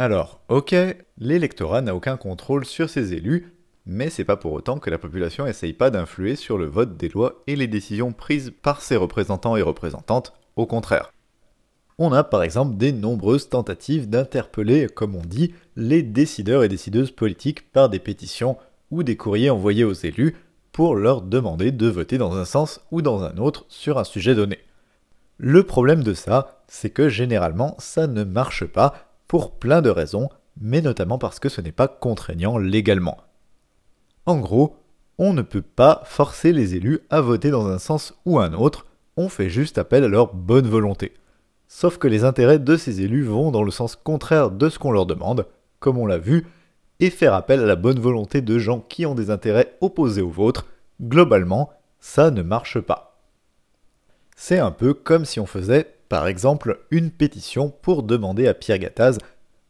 Alors, ok, l'électorat n'a aucun contrôle sur ses élus, mais c'est pas pour autant que la population essaye pas d'influer sur le vote des lois et les décisions prises par ses représentants et représentantes, au contraire. On a par exemple des nombreuses tentatives d'interpeller, comme on dit, les décideurs et décideuses politiques par des pétitions ou des courriers envoyés aux élus pour leur demander de voter dans un sens ou dans un autre sur un sujet donné. Le problème de ça, c'est que généralement ça ne marche pas pour plein de raisons, mais notamment parce que ce n'est pas contraignant légalement. En gros, on ne peut pas forcer les élus à voter dans un sens ou un autre, on fait juste appel à leur bonne volonté. Sauf que les intérêts de ces élus vont dans le sens contraire de ce qu'on leur demande, comme on l'a vu, et faire appel à la bonne volonté de gens qui ont des intérêts opposés aux vôtres, globalement, ça ne marche pas. C'est un peu comme si on faisait par exemple une pétition pour demander à Pierre Gattaz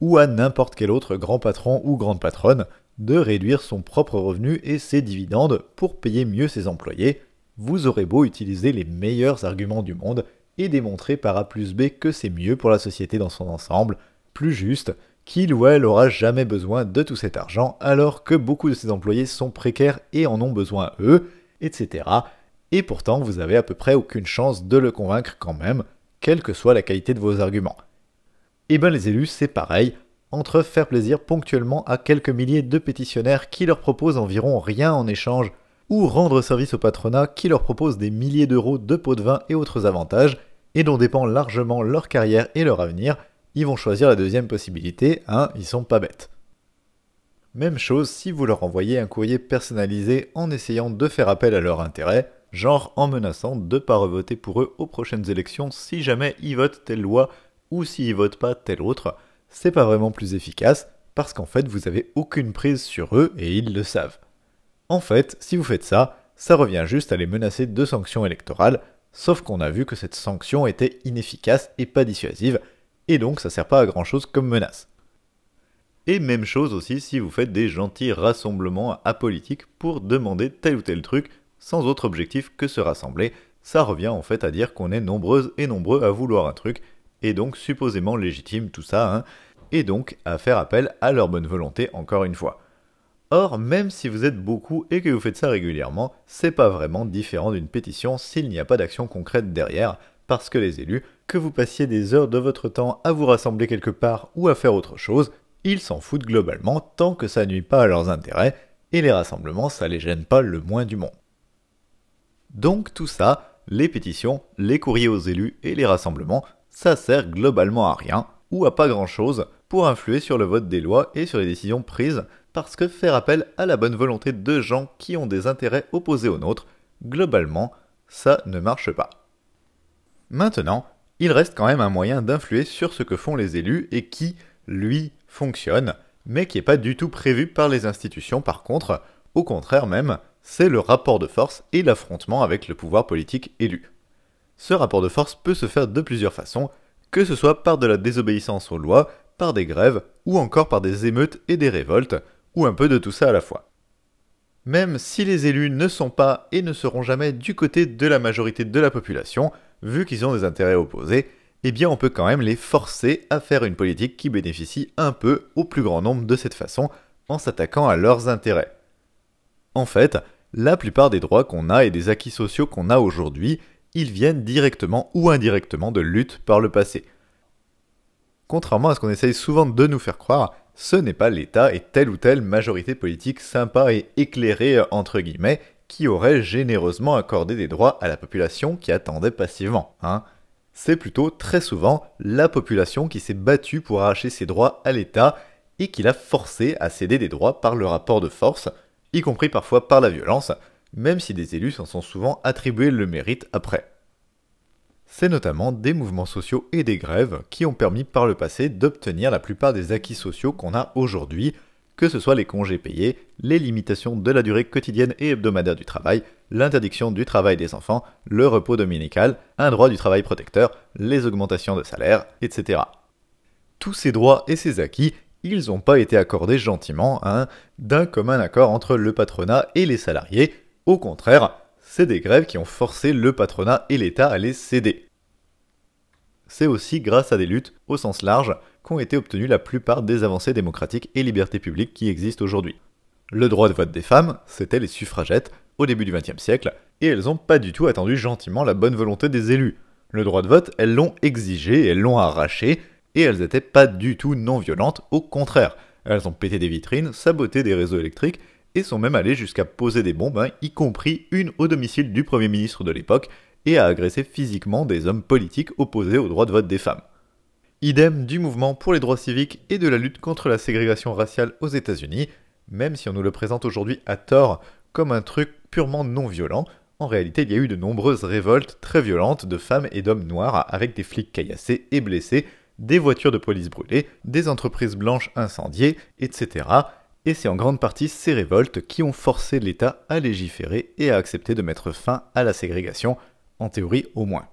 ou à n'importe quel autre grand patron ou grande patronne de réduire son propre revenu et ses dividendes pour payer mieux ses employés, vous aurez beau utiliser les meilleurs arguments du monde et démontrer par A plus B que c'est mieux pour la société dans son ensemble, plus juste, qu'il ou elle aura jamais besoin de tout cet argent alors que beaucoup de ses employés sont précaires et en ont besoin eux, etc. Et pourtant vous avez à peu près aucune chance de le convaincre quand même, quelle que soit la qualité de vos arguments. Et eh bien les élus, c'est pareil, entre faire plaisir ponctuellement à quelques milliers de pétitionnaires qui leur proposent environ rien en échange, ou rendre service au patronat qui leur propose des milliers d'euros de pots de vin et autres avantages, et dont dépend largement leur carrière et leur avenir, ils vont choisir la deuxième possibilité, hein, ils sont pas bêtes. Même chose si vous leur envoyez un courrier personnalisé en essayant de faire appel à leur intérêt, genre en menaçant de pas revoter pour eux aux prochaines élections si jamais ils votent telle loi ou s'ils votent pas telle autre, c'est pas vraiment plus efficace parce qu'en fait vous avez aucune prise sur eux et ils le savent. En fait, si vous faites ça, ça revient juste à les menacer de sanctions électorales, sauf qu'on a vu que cette sanction était inefficace et pas dissuasive, et donc ça sert pas à grand chose comme menace. Et même chose aussi si vous faites des gentils rassemblements apolitiques pour demander tel ou tel truc sans autre objectif que se rassembler, ça revient en fait à dire qu'on est nombreuses et nombreux à vouloir un truc, et donc supposément légitime tout ça, hein, et donc à faire appel à leur bonne volonté encore une fois. Or, même si vous êtes beaucoup et que vous faites ça régulièrement, c'est pas vraiment différent d'une pétition s'il n'y a pas d'action concrète derrière, parce que les élus, que vous passiez des heures de votre temps à vous rassembler quelque part ou à faire autre chose, ils s'en foutent globalement tant que ça nuit pas à leurs intérêts, et les rassemblements ça les gêne pas le moins du monde. Donc tout ça, les pétitions, les courriers aux élus et les rassemblements, ça sert globalement à rien, ou à pas grand chose, pour influer sur le vote des lois et sur les décisions prises, parce que faire appel à la bonne volonté de gens qui ont des intérêts opposés aux nôtres, globalement, ça ne marche pas. Maintenant, il reste quand même un moyen d'influer sur ce que font les élus et qui, lui, fonctionne, mais qui n'est pas du tout prévu par les institutions par contre, au contraire même, c'est le rapport de force et l'affrontement avec le pouvoir politique élu. Ce rapport de force peut se faire de plusieurs façons, que ce soit par de la désobéissance aux lois, par des grèves, ou encore par des émeutes et des révoltes, ou un peu de tout ça à la fois. Même si les élus ne sont pas et ne seront jamais du côté de la majorité de la population, vu qu'ils ont des intérêts opposés, eh bien on peut quand même les forcer à faire une politique qui bénéficie un peu au plus grand nombre de cette façon, en s'attaquant à leurs intérêts. En fait, la plupart des droits qu'on a et des acquis sociaux qu'on a aujourd'hui, ils viennent directement ou indirectement de luttes par le passé. Contrairement à ce qu'on essaye souvent de nous faire croire, ce n'est pas l'État et telle ou telle majorité politique sympa et éclairée entre guillemets qui aurait généreusement accordé des droits à la population qui attendait passivement. Hein. C'est plutôt très souvent la population qui s'est battue pour arracher ses droits à l'État et qui l'a forcé à céder des droits par le rapport de force, y compris parfois par la violence, même si des élus s'en sont souvent attribués le mérite après. C'est notamment des mouvements sociaux et des grèves qui ont permis par le passé d'obtenir la plupart des acquis sociaux qu'on a aujourd'hui, que ce soit les congés payés, les limitations de la durée quotidienne et hebdomadaire du travail, l'interdiction du travail des enfants, le repos dominical, un droit du travail protecteur, les augmentations de salaire, etc. Tous ces droits et ces acquis, ils n'ont pas été accordés gentiment, d'un commun accord entre le patronat et les salariés. Au contraire, c'est des grèves qui ont forcé le patronat et l'État à les céder. c'est aussi grâce à des luttes, au sens large, qu'ont été obtenues la plupart des avancées démocratiques et libertés publiques qui existent aujourd'hui. Le droit de vote des femmes, c'était les suffragettes, au début du XXe siècle, et elles n'ont pas du tout attendu gentiment la bonne volonté des élus. Le droit de vote, elles l'ont exigé, elles l'ont arraché, et elles n'étaient pas du tout non violentes, au contraire. Elles ont pété des vitrines, saboté des réseaux électriques, et sont même allées jusqu'à poser des bombes, hein, y compris une au domicile du Premier ministre de l'époque, et à agresser physiquement des hommes politiques opposés au droit de vote des femmes. Idem du mouvement pour les droits civiques et de la lutte contre la ségrégation raciale aux États-Unis, même si on nous le présente aujourd'hui à tort comme un truc purement non violent, en réalité il y a eu de nombreuses révoltes très violentes de femmes et d'hommes noirs avec des flics caillassés et blessés, des voitures de police brûlées, des entreprises blanches incendiées, etc. Et c'est en grande partie ces révoltes qui ont forcé l'État à légiférer et à accepter de mettre fin à la ségrégation, en théorie au moins.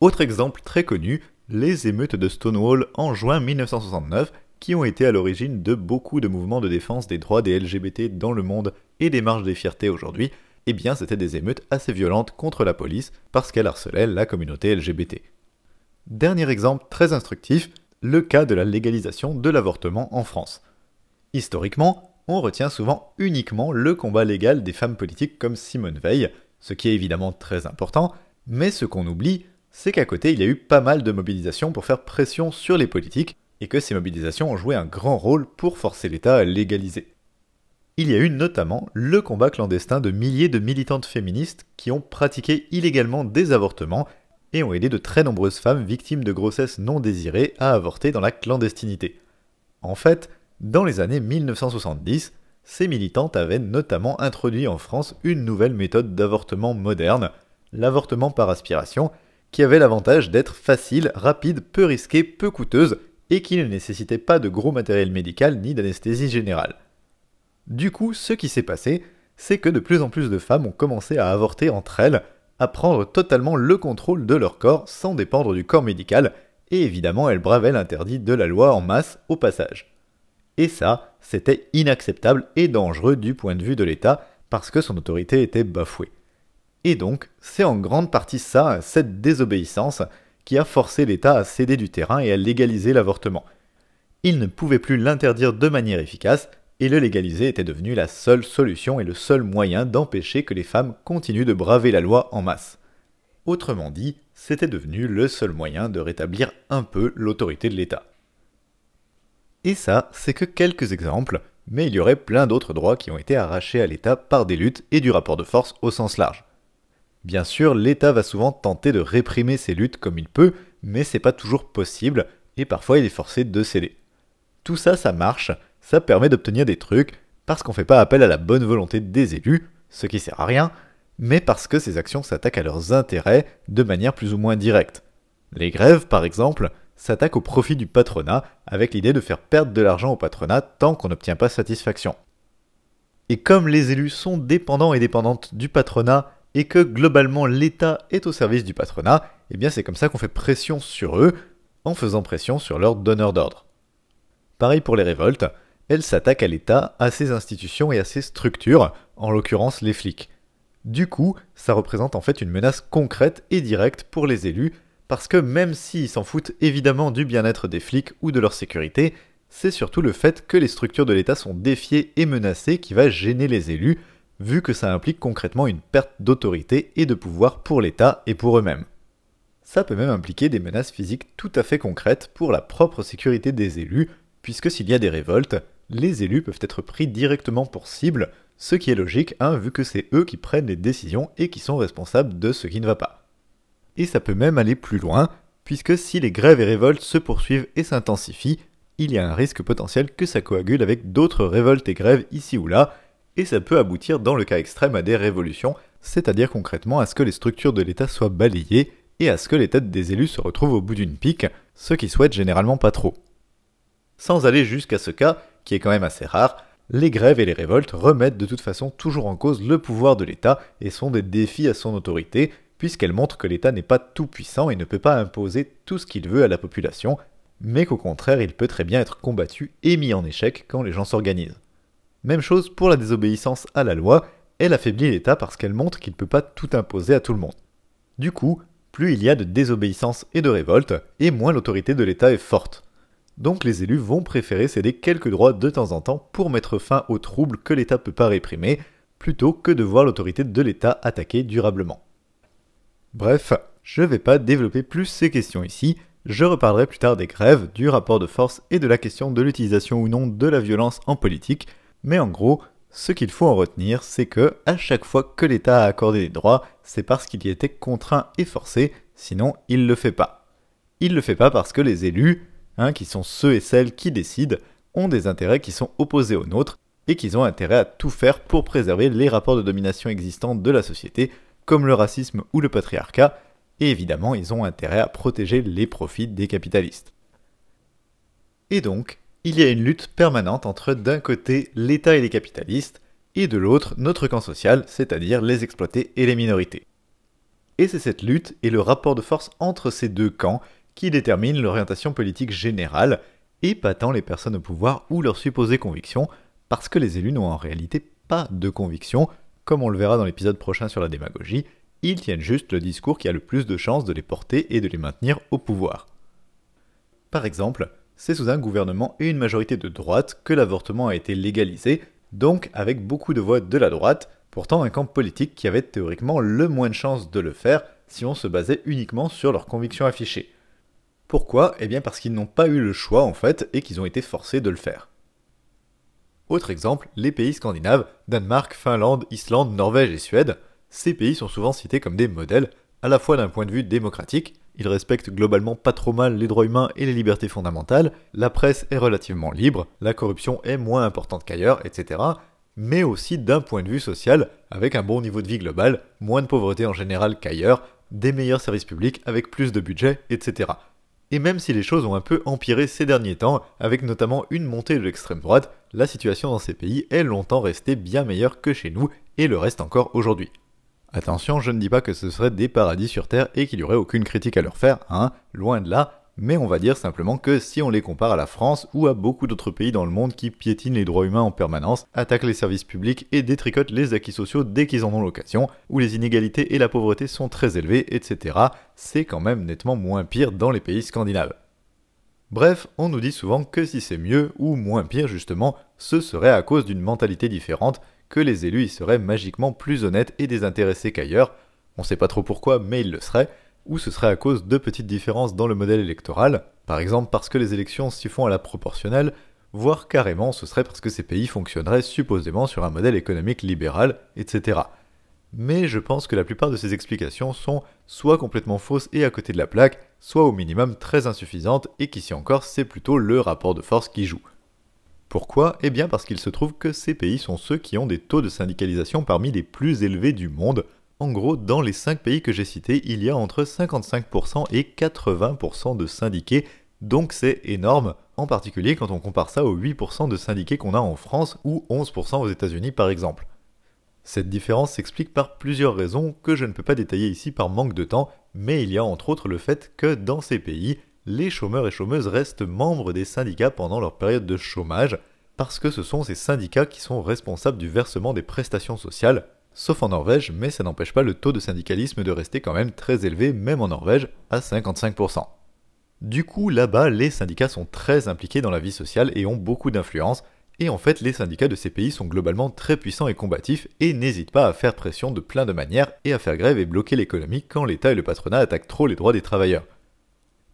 Autre exemple très connu, les émeutes de Stonewall en juin 1969, qui ont été à l'origine de beaucoup de mouvements de défense des droits des LGBT dans le monde et des marches des fiertés aujourd'hui, eh bien c'était des émeutes assez violentes contre la police parce qu'elle harcelait la communauté LGBT. Dernier exemple très instructif, le cas de la légalisation de l'avortement en France. Historiquement, on retient souvent uniquement le combat légal des femmes politiques comme Simone Veil, ce qui est évidemment très important, mais ce qu'on oublie, c'est qu'à côté il y a eu pas mal de mobilisations pour faire pression sur les politiques, et que ces mobilisations ont joué un grand rôle pour forcer l'État à légaliser. Il y a eu notamment le combat clandestin de milliers de militantes féministes qui ont pratiqué illégalement des avortements et ont aidé de très nombreuses femmes victimes de grossesses non désirées à avorter dans la clandestinité. En fait, dans les années 1970, ces militantes avaient notamment introduit en France une nouvelle méthode d'avortement moderne, l'avortement par aspiration, qui avait l'avantage d'être facile, rapide, peu risquée, peu coûteuse et qui ne nécessitait pas de gros matériel médical ni d'anesthésie générale. Du coup, ce qui s'est passé, c'est que de plus en plus de femmes ont commencé à avorter entre elles, à prendre totalement le contrôle de leur corps sans dépendre du corps médical, et évidemment elles bravaient l'interdit de la loi en masse au passage. Et ça, c'était inacceptable et dangereux du point de vue de l'État, parce que son autorité était bafouée. Et donc, c'est en grande partie ça, cette désobéissance, qui a forcé l'État à céder du terrain et à légaliser l'avortement. Il ne pouvait plus l'interdire de manière efficace, et le légaliser était devenu la seule solution et le seul moyen d'empêcher que les femmes continuent de braver la loi en masse. Autrement dit, c'était devenu le seul moyen de rétablir un peu l'autorité de l'État. Et ça, c'est que quelques exemples, mais il y aurait plein d'autres droits qui ont été arrachés à l'État par des luttes et du rapport de force au sens large. Bien sûr, l'État va souvent tenter de réprimer ces luttes comme il peut, mais c'est pas toujours possible, et parfois il est forcé de céder. Tout ça, ça marche, ça permet d'obtenir des trucs, parce qu'on fait pas appel à la bonne volonté des élus, ce qui sert à rien, mais parce que ces actions s'attaquent à leurs intérêts de manière plus ou moins directe. Les grèves, par exemple, s'attaquent au profit du patronat, avec l'idée de faire perdre de l'argent au patronat tant qu'on n'obtient pas satisfaction. Et comme les élus sont dépendants et dépendantes du patronat et que globalement l'État est au service du patronat, eh bien c'est comme ça qu'on fait pression sur eux, en faisant pression sur leurs donneurs d'ordre. Pareil pour les révoltes, elles s'attaquent à l'État, à ses institutions et à ses structures, en l'occurrence les flics. Du coup, ça représente en fait une menace concrète et directe pour les élus, parce que même s'ils s'en foutent évidemment du bien-être des flics ou de leur sécurité, c'est surtout le fait que les structures de l'État sont défiées et menacées qui va gêner les élus, vu que ça implique concrètement une perte d'autorité et de pouvoir pour l'État et pour eux-mêmes. Ça peut même impliquer des menaces physiques tout à fait concrètes pour la propre sécurité des élus, puisque s'il y a des révoltes, les élus peuvent être pris directement pour cible, ce qui est logique, hein, vu que c'est eux qui prennent les décisions et qui sont responsables de ce qui ne va pas. Et ça peut même aller plus loin, puisque si les grèves et révoltes se poursuivent et s'intensifient, il y a un risque potentiel que ça coagule avec d'autres révoltes et grèves ici ou là, et ça peut aboutir dans le cas extrême à des révolutions, c'est-à-dire concrètement à ce que les structures de l'État soient balayées et à ce que les têtes des élus se retrouvent au bout d'une pique, ce qui souhaitent généralement pas trop. Sans aller jusqu'à ce cas, qui est quand même assez rare, les grèves et les révoltes remettent de toute façon toujours en cause le pouvoir de l'État et sont des défis à son autorité, puisqu'elles montrent que l'État n'est pas tout puissant et ne peut pas imposer tout ce qu'il veut à la population, mais qu'au contraire il peut très bien être combattu et mis en échec quand les gens s'organisent. Même chose pour la désobéissance à la loi, elle affaiblit l'État parce qu'elle montre qu'il ne peut pas tout imposer à tout le monde. Du coup, plus il y a de désobéissance et de révolte, et moins l'autorité de l'État est forte. Donc les élus vont préférer céder quelques droits de temps en temps pour mettre fin aux troubles que l'État peut pas réprimer, plutôt que de voir l'autorité de l'État attaquée durablement. Bref, je ne vais pas développer plus ces questions ici, je reparlerai plus tard des grèves, du rapport de force et de la question de l'utilisation ou non de la violence en politique, mais en gros, ce qu'il faut en retenir, c'est que à chaque fois que l'État a accordé des droits, c'est parce qu'il y était contraint et forcé, sinon il ne le fait pas. Il ne le fait pas parce que les élus, hein, qui sont ceux et celles qui décident, ont des intérêts qui sont opposés aux nôtres et qu'ils ont intérêt à tout faire pour préserver les rapports de domination existants de la société, comme le racisme ou le patriarcat, et évidemment ils ont intérêt à protéger les profits des capitalistes. Et donc, il y a une lutte permanente entre d'un côté l'État et les capitalistes, et de l'autre notre camp social, c'est-à-dire les exploités et les minorités. Et c'est cette lutte et le rapport de force entre ces deux camps qui déterminent l'orientation politique générale, et pas tant les personnes au pouvoir ou leurs supposées convictions, parce que les élus n'ont en réalité pas de convictions, comme on le verra dans l'épisode prochain sur la démagogie, ils tiennent juste le discours qui a le plus de chances de les porter et de les maintenir au pouvoir. Par exemple, c'est sous un gouvernement et une majorité de droite que l'avortement a été légalisé, donc avec beaucoup de voix de la droite, pourtant un camp politique qui avait théoriquement le moins de chances de le faire si on se basait uniquement sur leurs convictions affichées. Pourquoi? Eh bien parce qu'ils n'ont pas eu le choix en fait et qu'ils ont été forcés de le faire. Autre exemple, les pays scandinaves, Danemark, Finlande, Islande, Norvège et Suède, ces pays sont souvent cités comme des modèles, à la fois d'un point de vue démocratique, ils respectent globalement pas trop mal les droits humains et les libertés fondamentales, la presse est relativement libre, la corruption est moins importante qu'ailleurs, etc. Mais aussi d'un point de vue social, avec un bon niveau de vie global, moins de pauvreté en général qu'ailleurs, des meilleurs services publics avec plus de budget, etc. Et même si les choses ont un peu empiré ces derniers temps, avec notamment une montée de l'extrême droite, la situation dans ces pays est longtemps restée bien meilleure que chez nous, et le reste encore aujourd'hui. Attention, je ne dis pas que ce serait des paradis sur Terre et qu'il n'y aurait aucune critique à leur faire, hein, loin de là, mais on va dire simplement que si on les compare à la France ou à beaucoup d'autres pays dans le monde qui piétinent les droits humains en permanence, attaquent les services publics et détricotent les acquis sociaux dès qu'ils en ont l'occasion, où les inégalités et la pauvreté sont très élevées, etc., c'est quand même nettement moins pire dans les pays scandinaves. Bref, on nous dit souvent que si c'est mieux ou moins pire justement, ce serait à cause d'une mentalité différente que les élus y seraient magiquement plus honnêtes et désintéressés qu'ailleurs, on sait pas trop pourquoi, mais ils le seraient, ou ce serait à cause de petites différences dans le modèle électoral, par exemple parce que les élections s'y font à la proportionnelle, voire carrément ce serait parce que ces pays fonctionneraient supposément sur un modèle économique libéral, etc. Mais je pense que la plupart de ces explications sont soit complètement fausses et à côté de la plaque, soit au minimum très insuffisantes et qu'ici encore c'est plutôt le rapport de force qui joue. Pourquoi? Eh bien parce qu'il se trouve que ces pays sont ceux qui ont des taux de syndicalisation parmi les plus élevés du monde. En gros, dans les 5 pays que j'ai cités, il y a entre 55% et 80% de syndiqués, donc c'est énorme, en particulier quand on compare ça aux 8% de syndiqués qu'on a en France ou 11% aux États-Unis par exemple. Cette différence s'explique par plusieurs raisons que je ne peux pas détailler ici par manque de temps, mais il y a entre autres le fait que dans ces pays, les chômeurs et chômeuses restent membres des syndicats pendant leur période de chômage, parce que ce sont ces syndicats qui sont responsables du versement des prestations sociales, sauf en Norvège, mais ça n'empêche pas le taux de syndicalisme de rester quand même très élevé, même en Norvège, à 55%. Du coup, là-bas, les syndicats sont très impliqués dans la vie sociale et ont beaucoup d'influence, et en fait, les syndicats de ces pays sont globalement très puissants et combatifs et n'hésitent pas à faire pression de plein de manières et à faire grève et bloquer l'économie quand l'État et le patronat attaquent trop les droits des travailleurs.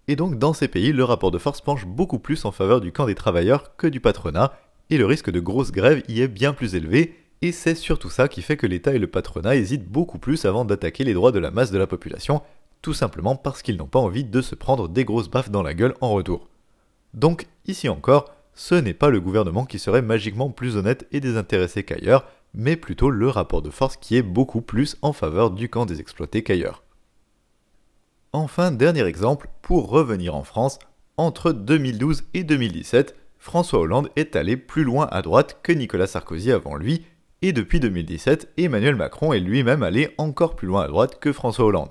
Et donc dans ces pays, le rapport de force penche beaucoup plus en faveur du camp des travailleurs que du patronat, et le risque de grosses grèves y est bien plus élevé, et c'est surtout ça qui fait que l'État et le patronat hésitent beaucoup plus avant d'attaquer les droits de la masse de la population, tout simplement parce qu'ils n'ont pas envie de se prendre des grosses baffes dans la gueule en retour. Donc, ici encore, ce n'est pas le gouvernement qui serait magiquement plus honnête et désintéressé qu'ailleurs, mais plutôt le rapport de force qui est beaucoup plus en faveur du camp des exploités qu'ailleurs. Enfin, dernier exemple, pour revenir en France, entre 2012 et 2017, François Hollande est allé plus loin à droite que Nicolas Sarkozy avant lui, et depuis 2017, Emmanuel Macron est lui-même allé encore plus loin à droite que François Hollande.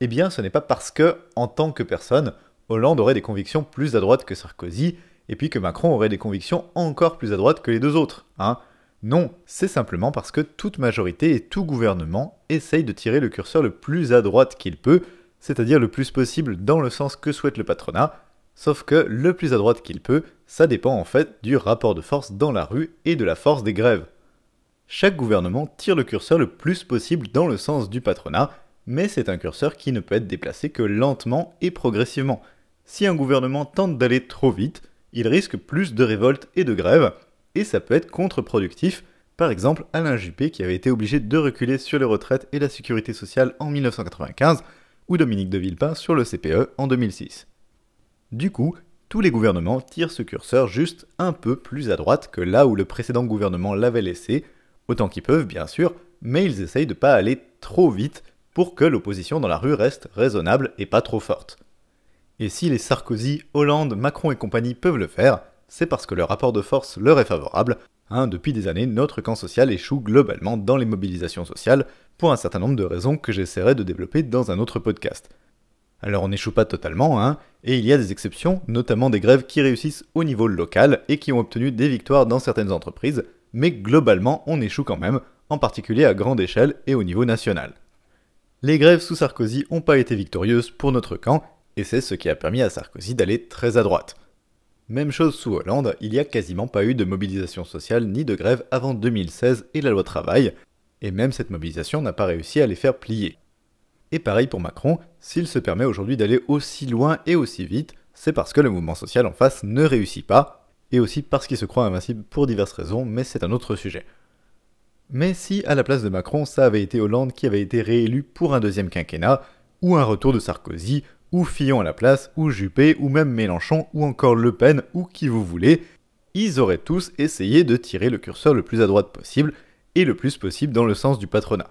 Eh bien, ce n'est pas parce que, en tant que personne, Hollande aurait des convictions plus à droite que Sarkozy, et puis que Macron aurait des convictions encore plus à droite que les deux autres, hein. Non, c'est simplement parce que toute majorité et tout gouvernement essaye de tirer le curseur le plus à droite qu'il peut c'est-à-dire le plus possible dans le sens que souhaite le patronat, sauf que le plus à droite qu'il peut, ça dépend en fait du rapport de force dans la rue et de la force des grèves. Chaque gouvernement tire le curseur le plus possible dans le sens du patronat, mais c'est un curseur qui ne peut être déplacé que lentement et progressivement. Si un gouvernement tente d'aller trop vite, il risque plus de révoltes et de grèves, et ça peut être contre-productif. Par exemple, Alain Juppé qui avait été obligé de reculer sur les retraites et la sécurité sociale en 1995, ou Dominique de Villepin sur le CPE en 2006. Du coup, tous les gouvernements tirent ce curseur juste un peu plus à droite que là où le précédent gouvernement l'avait laissé, autant qu'ils peuvent bien sûr, mais ils essayent de pas aller trop vite pour que l'opposition dans la rue reste raisonnable et pas trop forte. Et si les Sarkozy, Hollande, Macron et compagnie peuvent le faire, c'est parce que le rapport de force leur est favorable. Hein, depuis des années, notre camp social échoue globalement dans les mobilisations sociales, pour un certain nombre de raisons que j'essaierai de développer dans un autre podcast. Alors on n'échoue pas totalement, hein, et il y a des exceptions, notamment des grèves qui réussissent au niveau local et qui ont obtenu des victoires dans certaines entreprises, mais globalement on échoue quand même, en particulier à grande échelle et au niveau national. Les grèves sous Sarkozy n'ont pas été victorieuses pour notre camp, et c'est ce qui a permis à Sarkozy d'aller très à droite. Même chose sous Hollande, il n'y a quasiment pas eu de mobilisation sociale ni de grève avant 2016 et la loi travail, et même cette mobilisation n'a pas réussi à les faire plier. Et pareil pour Macron, s'il se permet aujourd'hui d'aller aussi loin et aussi vite, c'est parce que le mouvement social en face ne réussit pas, et aussi parce qu'il se croit invincible pour diverses raisons, mais c'est un autre sujet. Mais si à la place de Macron ça avait été Hollande qui avait été réélu pour un deuxième quinquennat, ou un retour de Sarkozy, ou Fillon à la place, ou Juppé, ou même Mélenchon, ou encore Le Pen, ou qui vous voulez, ils auraient tous essayé de tirer le curseur le plus à droite possible, et le plus possible dans le sens du patronat.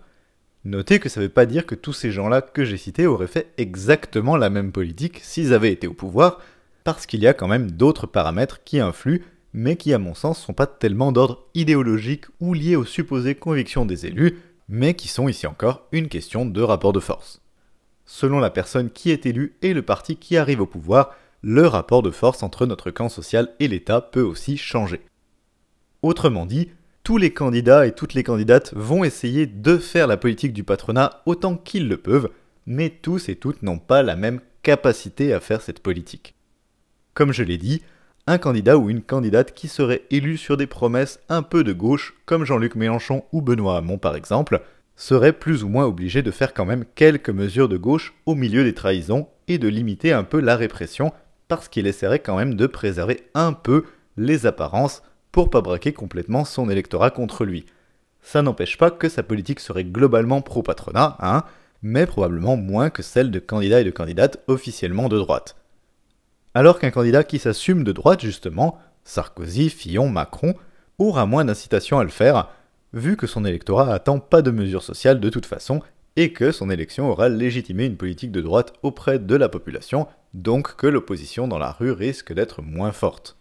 Notez que ça ne veut pas dire que tous ces gens-là que j'ai cités auraient fait exactement la même politique s'ils avaient été au pouvoir, parce qu'il y a quand même d'autres paramètres qui influent, mais qui à mon sens sont pas tellement d'ordre idéologique ou liés aux supposées convictions des élus, mais qui sont ici encore une question de rapport de force. Selon la personne qui est élue et le parti qui arrive au pouvoir, le rapport de force entre notre camp social et l'État peut aussi changer. Autrement dit, tous les candidats et toutes les candidates vont essayer de faire la politique du patronat autant qu'ils le peuvent, mais tous et toutes n'ont pas la même capacité à faire cette politique. Comme je l'ai dit, un candidat ou une candidate qui serait élu sur des promesses un peu de gauche, comme Jean-Luc Mélenchon ou Benoît Hamon par exemple, serait plus ou moins obligé de faire quand même quelques mesures de gauche au milieu des trahisons et de limiter un peu la répression, parce qu'il essaierait quand même de préserver un peu les apparences pour pas braquer complètement son électorat contre lui. Ça n'empêche pas que sa politique serait globalement pro-patronat, hein, mais probablement moins que celle de candidats et de candidates officiellement de droite. Alors qu'un candidat qui s'assume de droite justement, Sarkozy, Fillon, Macron, aura moins d'incitation à le faire, vu que son électorat attend pas de mesures sociales de toute façon, et que son élection aura légitimé une politique de droite auprès de la population, donc que l'opposition dans la rue risque d'être moins forte.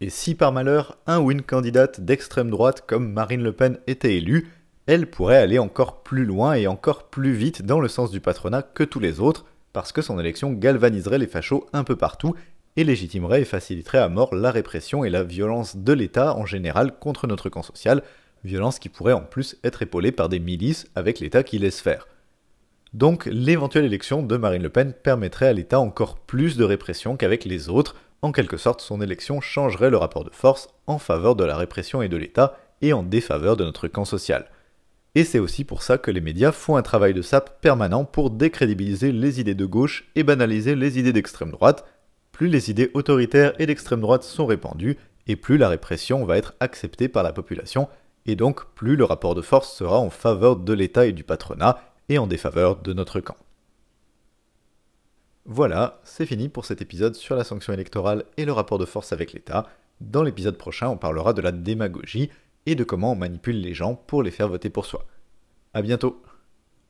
Et si par malheur un ou une candidate d'extrême droite comme Marine Le Pen était élue, elle pourrait aller encore plus loin et encore plus vite dans le sens du patronat que tous les autres, parce que son élection galvaniserait les fachos un peu partout et légitimerait et faciliterait à mort la répression et la violence de l'État en général contre notre camp social, violence qui pourrait en plus être épaulée par des milices avec l'État qui laisse faire. Donc l'éventuelle élection de Marine Le Pen permettrait à l'État encore plus de répression qu'avec les autres, en quelque sorte, son élection changerait le rapport de force en faveur de la répression et de l'État et en défaveur de notre camp social. Et c'est aussi pour ça que les médias font un travail de sape permanent pour décrédibiliser les idées de gauche et banaliser les idées d'extrême droite. Plus les idées autoritaires et d'extrême droite sont répandues, et plus la répression va être acceptée par la population, et donc plus le rapport de force sera en faveur de l'État et du patronat, et en défaveur de notre camp. Voilà, c'est fini pour cet épisode sur la sanction électorale et le rapport de force avec l'État. Dans l'épisode prochain, on parlera de la démagogie et de comment on manipule les gens pour les faire voter pour soi. A bientôt